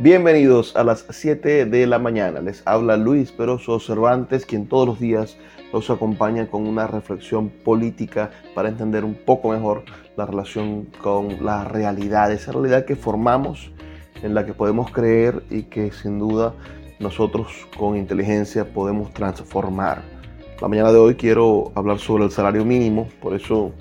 Bienvenidos a las 7 de la mañana. Les habla Luis Peroso Cervantes, quien todos los días los acompaña con una reflexión política para entender un poco mejor la relación con la realidad, esa realidad que formamos, en la que podemos creer y que sin duda nosotros con inteligencia podemos transformar. La mañana de hoy quiero hablar sobre el salario mínimo, por eso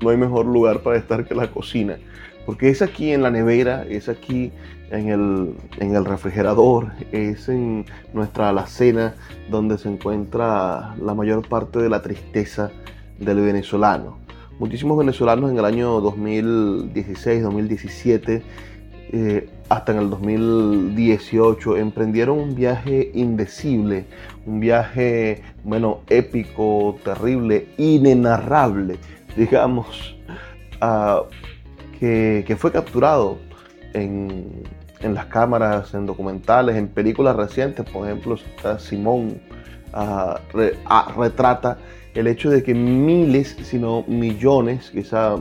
no hay mejor lugar para estar que la cocina porque es aquí en la nevera, es aquí en el, en el refrigerador, es en nuestra alacena donde se encuentra la mayor parte de la tristeza del venezolano. Muchísimos venezolanos en el año 2016, 2017, eh, hasta en el 2018, emprendieron un viaje indecible, un viaje, bueno, épico, terrible, inenarrable, digamos, a que, fue capturado en, las cámaras, en documentales, en películas recientes, por ejemplo, Simón ah, ah, retrata el hecho de que miles, sino millones, quizá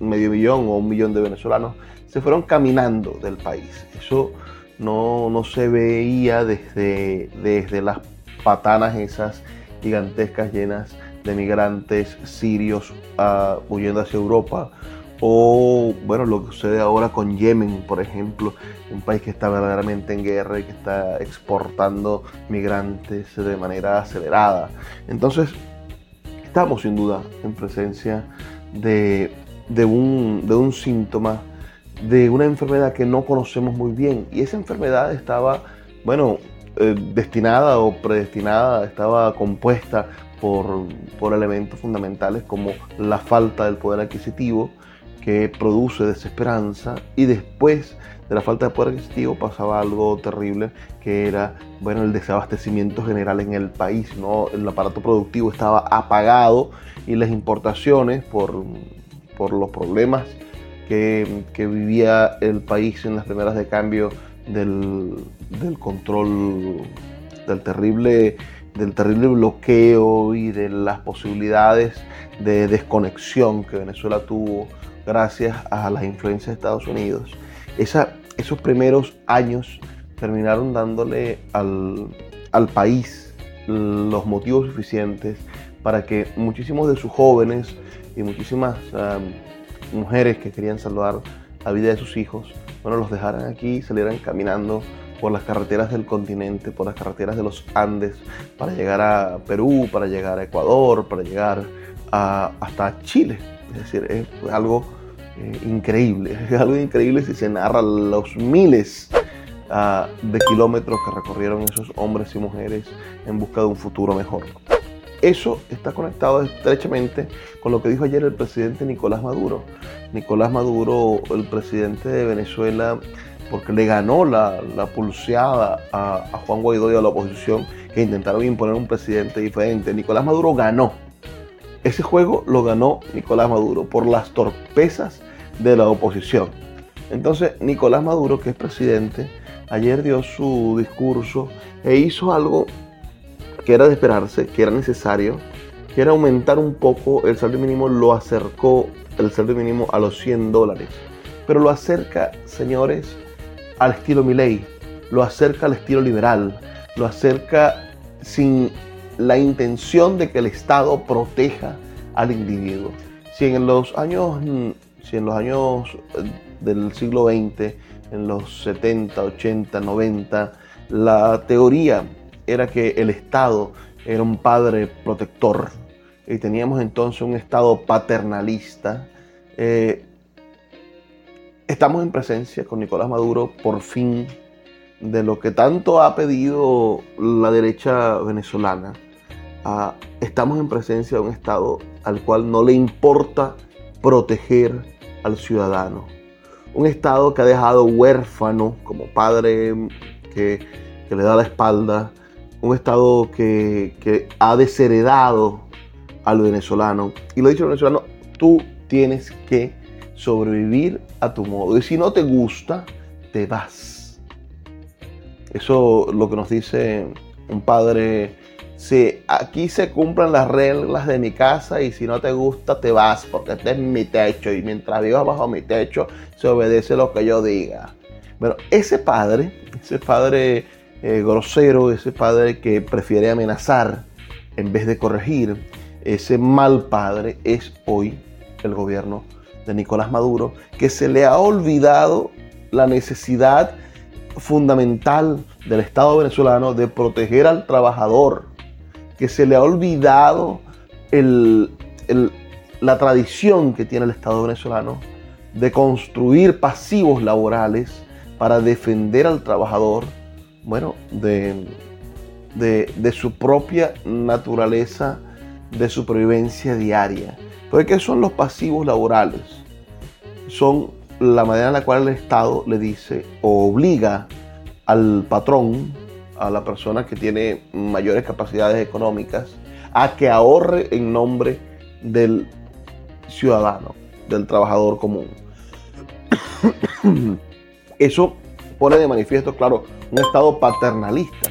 medio millón o un millón de venezolanos, se fueron caminando del país. Eso no, se veía desde, desde las patanas esas gigantescas llenas de migrantes sirios uh, huyendo hacia Europa o bueno, lo que sucede ahora con Yemen, por ejemplo, un país que está verdaderamente en guerra y que está exportando migrantes de manera acelerada. Entonces, estamos sin duda en presencia de, un, de un síntoma de una enfermedad que no conocemos muy bien. Y esa enfermedad estaba, bueno, eh, destinada o predestinada, estaba compuesta por, por elementos fundamentales como la falta del poder adquisitivo, que produce desesperanza y después de la falta de poder adquisitivo pasaba algo terrible que era bueno el desabastecimiento general en el país no el aparato productivo estaba apagado y las importaciones por, por los problemas que, que, vivía el país en las primeras de cambio del, del control del terrible del terrible bloqueo y de las posibilidades de desconexión que Venezuela tuvo gracias a las influencias de Estados Unidos. esos primeros años terminaron dándole al, país los motivos suficientes para que muchísimos de sus jóvenes y muchísimas mujeres que querían salvar la vida de sus hijos, bueno, los dejaran aquí y salieran caminando por las carreteras del continente, por las carreteras de los Andes, para llegar a Perú, para llegar a Ecuador, para llegar hasta Chile. Es decir, es algo eh, increíble, es algo increíble si se narra los miles ah, de kilómetros que recorrieron esos hombres y mujeres en busca de un futuro mejor. Eso está conectado estrechamente con lo que dijo ayer el presidente Nicolás Maduro. Nicolás Maduro, el presidente de Venezuela, porque le ganó la, pulseada a, a Juan Guaidó y a la oposición que intentaron imponer un presidente diferente. Nicolás Maduro ganó ese juego lo ganó Nicolás Maduro por las torpezas de la oposición. Entonces, Nicolás Maduro, que es presidente, ayer dio su discurso e hizo algo que era de esperarse, que era necesario, que era aumentar un poco el salario mínimo, lo acercó el salario mínimo a los 100 dólares. Pero lo acerca, señores, al estilo Milley, lo acerca al estilo liberal, lo acerca sin la intención de que el Estado proteja al individuo. Si en los años, si en los años eh, del siglo XX, en los 70, 80, 90, la teoría era que el Estado era un padre protector y teníamos entonces un Estado paternalista. Eh, estamos en presencia con Nicolás Maduro por fin de lo que tanto ha pedido la derecha venezolana. Estamos en presencia de un Estado al cual no le importa proteger al ciudadano. Un Estado que ha dejado huérfano como padre que, le da la espalda. Un Estado que, que ha desheredado al venezolano. Y lo ha dicho el venezolano, tú tienes que sobrevivir a tu modo. Y si no te gusta, te vas. Eso lo que nos dice un padre. Si aquí se cumplen las reglas de mi casa y si no te gusta te vas porque este es mi techo y mientras vivas bajo mi techo se obedece lo que yo diga. Bueno, ese padre, ese padre eh, grosero, ese padre que prefiere amenazar en vez de corregir, ese mal padre es hoy el gobierno de Nicolás Maduro, que se le ha olvidado la necesidad fundamental del Estado venezolano de proteger al trabajador, que se le ha olvidado la tradición que tiene el Estado venezolano de construir pasivos laborales para defender al trabajador, bueno, de, de, su propia naturaleza de supervivencia diaria. Porque ¿qué son los pasivos laborales? Son la manera en la cual el Estado le dice o obliga al patrón, a la persona que tiene mayores capacidades económicas, a que ahorre en nombre del ciudadano, del trabajador común. Eso pone de manifiesto, claro, un Estado paternalista,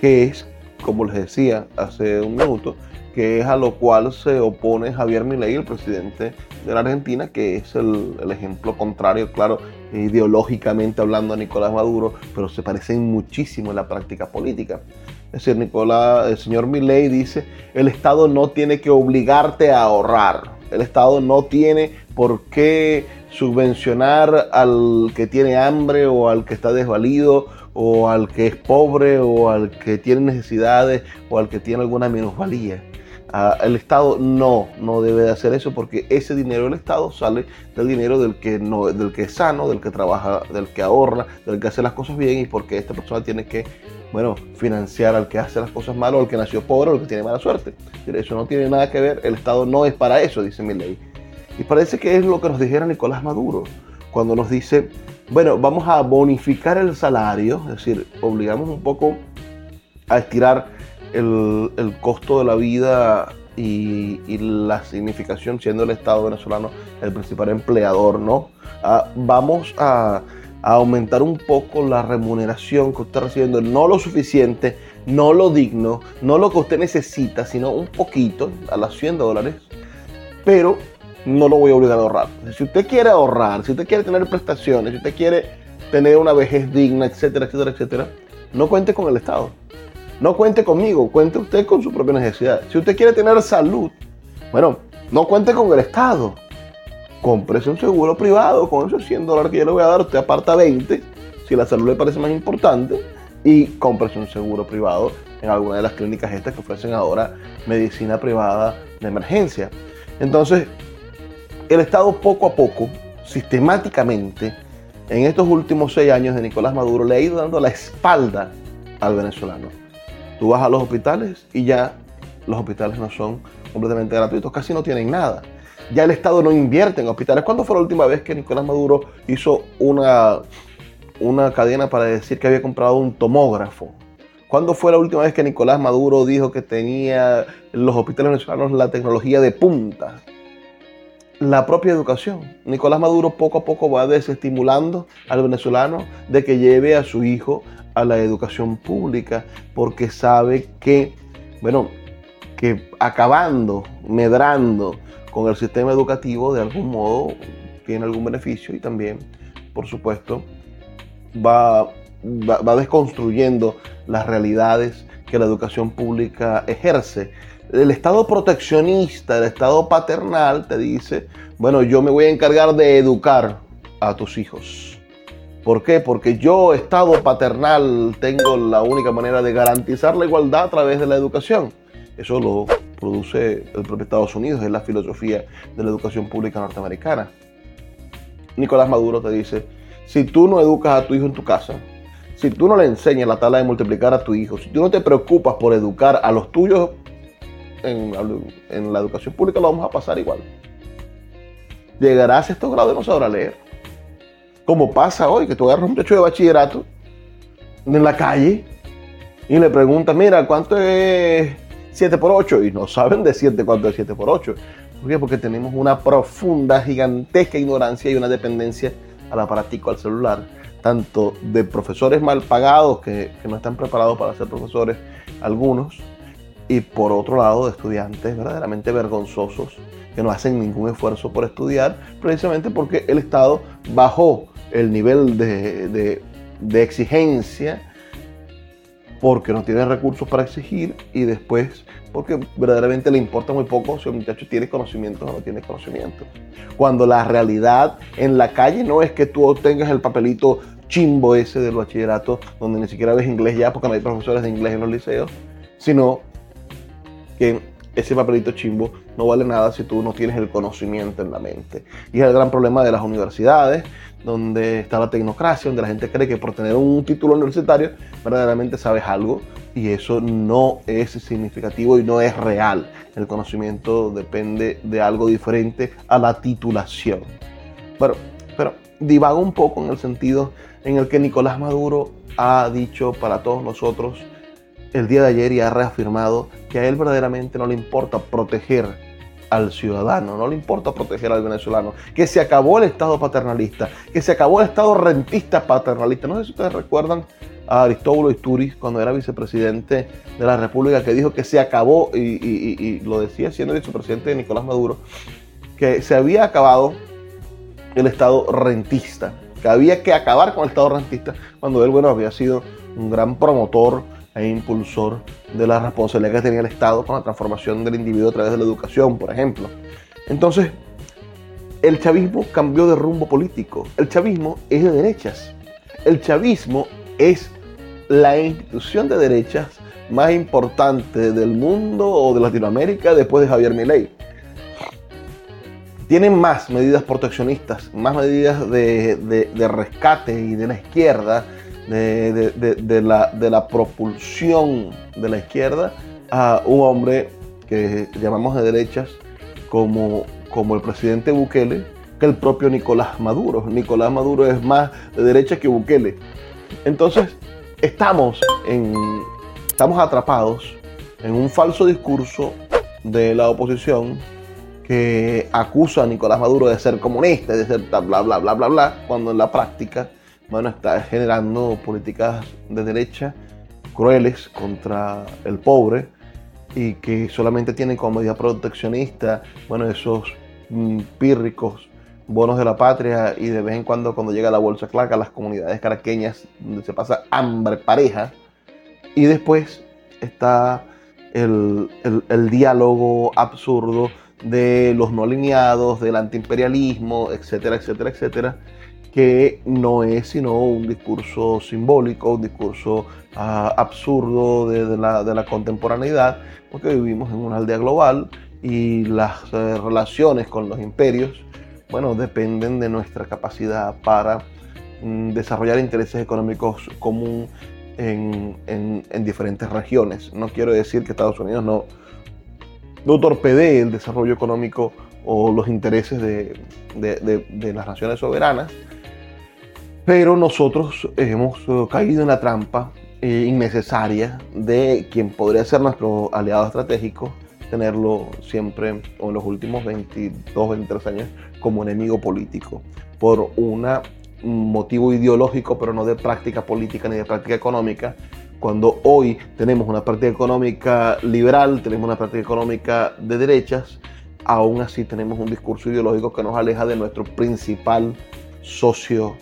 que es, como les decía hace un minuto, que es a lo cual se opone Javier Milei, el presidente de la Argentina, que es el, ejemplo contrario, claro, ideológicamente hablando a Nicolás Maduro, pero se parecen muchísimo en la práctica política. Es decir, Nicolás, el señor Milei dice, el Estado no tiene que obligarte a ahorrar, el Estado no tiene por qué subvencionar al que tiene hambre o al que está desvalido o al que es pobre o al que tiene necesidades o al que tiene alguna minusvalía el Estado no, no debe de hacer eso porque ese dinero del Estado sale del dinero del que, no, del que es sano, del que trabaja, del que ahorra, del que hace las cosas bien y porque esta persona tiene que, bueno, financiar al que hace las cosas mal o al que nació pobre o al que tiene mala suerte. Eso no tiene nada que ver, el Estado no es para eso, dice mi ley. Y parece que es lo que nos dijera Nicolás Maduro cuando nos dice, bueno, vamos a bonificar el salario, es decir, obligamos un poco a estirar el, costo de la vida y, la significación siendo el Estado venezolano el principal empleador, ¿no? Ah, vamos a, aumentar un poco la remuneración que usted está recibiendo, no lo suficiente, no lo digno, no lo que usted necesita, sino un poquito, a las 100 dólares, pero no lo voy a obligar a ahorrar. Si usted quiere ahorrar, si usted quiere tener prestaciones, si usted quiere tener una vejez digna, etcétera, etcétera, etcétera, no cuente con el Estado. No cuente conmigo, cuente usted con su propia necesidad. Si usted quiere tener salud, bueno, no cuente con el Estado. Cómprese un seguro privado con esos 100 dólares que yo le voy a dar. Usted aparta 20, si la salud le parece más importante, y cómprese un seguro privado en alguna de las clínicas estas que ofrecen ahora medicina privada de emergencia. Entonces, el Estado poco a poco, sistemáticamente, en estos últimos seis años de Nicolás Maduro, le ha ido dando la espalda al venezolano. Tú vas a los hospitales y ya los hospitales no son completamente gratuitos, casi no tienen nada. Ya el Estado no invierte en hospitales. ¿Cuándo fue la última vez que Nicolás Maduro hizo una, una cadena para decir que había comprado un tomógrafo? ¿Cuándo fue la última vez que Nicolás Maduro dijo que tenía los hospitales venezolanos la tecnología de punta? La propia educación. Nicolás Maduro poco a poco va desestimulando al venezolano de que lleve a su hijo a la educación pública porque sabe que, bueno, que acabando, medrando con el sistema educativo, de algún modo tiene algún beneficio y también, por supuesto, va, va, desconstruyendo las realidades que la educación pública ejerce. El Estado proteccionista, el Estado paternal te dice, bueno, yo me voy a encargar de educar a tus hijos ¿Por qué? Porque yo, Estado paternal, tengo la única manera de garantizar la igualdad a través de la educación. Eso lo produce el propio Estados Unidos, es la filosofía de la educación pública norteamericana. Nicolás Maduro te dice, si tú no educas a tu hijo en tu casa, si tú no le enseñas la tabla de multiplicar a tu hijo, si tú no te preocupas por educar a los tuyos en, la educación pública, lo vamos a pasar igual. Llegarás a estos grados de no saber leer como pasa hoy, que tú agarras un muchacho de bachillerato en la calle y le preguntas, mira, ¿cuánto es 7 por 8? Y no saben decirte cuánto es 7 por 8. ¿Por qué? Porque tenemos una profunda, gigantesca ignorancia y una dependencia al aparatico, al celular, tanto de profesores mal pagados que, que no están preparados para ser profesores, algunos, y por otro lado de estudiantes verdaderamente vergonzosos que no hacen ningún esfuerzo por estudiar, precisamente porque el Estado bajó el nivel de, de exigencia porque no tiene recursos para exigir y después porque verdaderamente le importa muy poco si un muchacho tiene conocimientos o no tiene conocimientos. Cuando la realidad en la calle no es que tú obtengas el papelito chimbo ese del bachillerato, donde ni siquiera ves inglés ya porque no hay profesores de inglés en los liceos, sino que ese papelito chimbo no vale nada si tú no tienes el conocimiento en la mente. Y es el gran problema de las universidades, donde está la tecnocracia, donde la gente cree que por tener un título universitario verdaderamente sabes algo y eso no es significativo y no es real. El conocimiento depende de algo diferente a la titulación. Bueno, pero divago un poco en el sentido en el que Nicolás Maduro ha dicho para todos nosotros el día de ayer y ha reafirmado que a él verdaderamente no le importa proteger al ciudadano, no le importa proteger al venezolano, que se acabó el Estado paternalista, que se acabó el Estado rentista paternalista. No sé si ustedes recuerdan a Aristóbulo Isturiz cuando era vicepresidente de la República, que dijo que se acabó, y, lo decía siendo vicepresidente de Nicolás Maduro, que se había acabado el Estado rentista, que había que acabar con el Estado rentista, cuando él, bueno, había sido un gran promotor e impulsor de la responsabilidad que tenía el Estado con la transformación del individuo a través de la educación, por ejemplo. Entonces, el chavismo cambió de rumbo político. El chavismo es de derechas. El chavismo es la institución de derechas más importante del mundo o de Latinoamérica después de Javier Milei. Tienen más medidas proteccionistas, más medidas de, rescate y de la izquierda, de, la, de la propulsión de la izquierda a un hombre que llamamos de derechas como, como el presidente Bukele, que el propio Nicolás Maduro. Nicolás Maduro es más de derecha que Bukele. Entonces, estamos, en, estamos atrapados en un falso discurso de la oposición que acusa a Nicolás Maduro de ser comunista, de ser bla, bla, bla, bla, bla, cuando en la práctica, bueno, está generando políticas de derecha crueles contra el pobre y que solamente tienen como medida proteccionista, bueno, esos mm, pírricos bonos de la patria y de vez en cuando cuando llega la bolsa claca las comunidades caraqueñas donde se pasa hambre pareja. Y después está el, el, diálogo absurdo de los no alineados, del antiimperialismo, etcétera, etcétera, etcétera, que no es sino un discurso simbólico, un discurso ah, absurdo de, la, de, la, contemporaneidad, porque vivimos en una aldea global y las eh, relaciones con los imperios bueno, dependen de nuestra capacidad para mm, desarrollar intereses económicos comunes en, diferentes regiones. No quiero decir que Estados Unidos no, no torpedee el desarrollo económico o los intereses de, las naciones soberanas, pero nosotros hemos eh, caído en la trampa eh, innecesaria de quien podría ser nuestro aliado estratégico, tenerlo siempre, o en los últimos 22, 23 años, como enemigo político, por un motivo ideológico, pero no de práctica política ni de práctica económica, cuando hoy tenemos una práctica económica liberal, tenemos una práctica económica de derechas, aún así tenemos un discurso ideológico que nos aleja de nuestro principal socio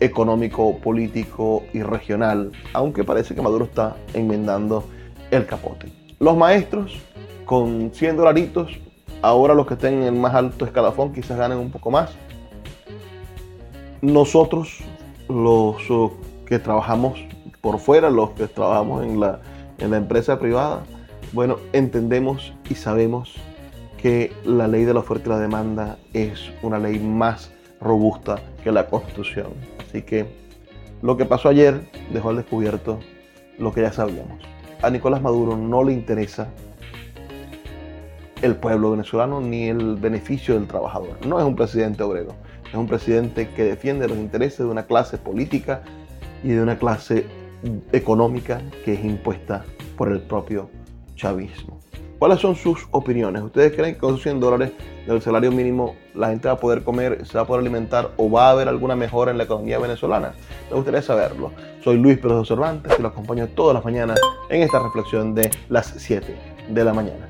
económico, político y regional, aunque parece que Maduro está enmendando el capote. Los maestros con 100 dolaritos, ahora los que estén en el más alto escalafón quizás ganen un poco más. Nosotros, los que trabajamos por fuera, los que trabajamos en la, en la empresa privada, bueno, entendemos y sabemos que la ley de la oferta y la demanda es una ley más robusta que la constitución. Así que lo que pasó ayer dejó al descubierto lo que ya sabíamos. A Nicolás Maduro no le interesa el pueblo venezolano ni el beneficio del trabajador. No es un presidente obrero, es un presidente que defiende los intereses de una clase política y de una clase económica que es impuesta por el propio chavismo. ¿Cuáles son sus opiniones? ¿Ustedes creen que con 100 dólares del salario mínimo la gente va a poder comer, se va a poder alimentar o va a haber alguna mejora en la economía venezolana? Me gustaría saberlo. Soy Luis Pérez Cervantes y lo acompaño todas las mañanas en esta reflexión de las 7 de la mañana.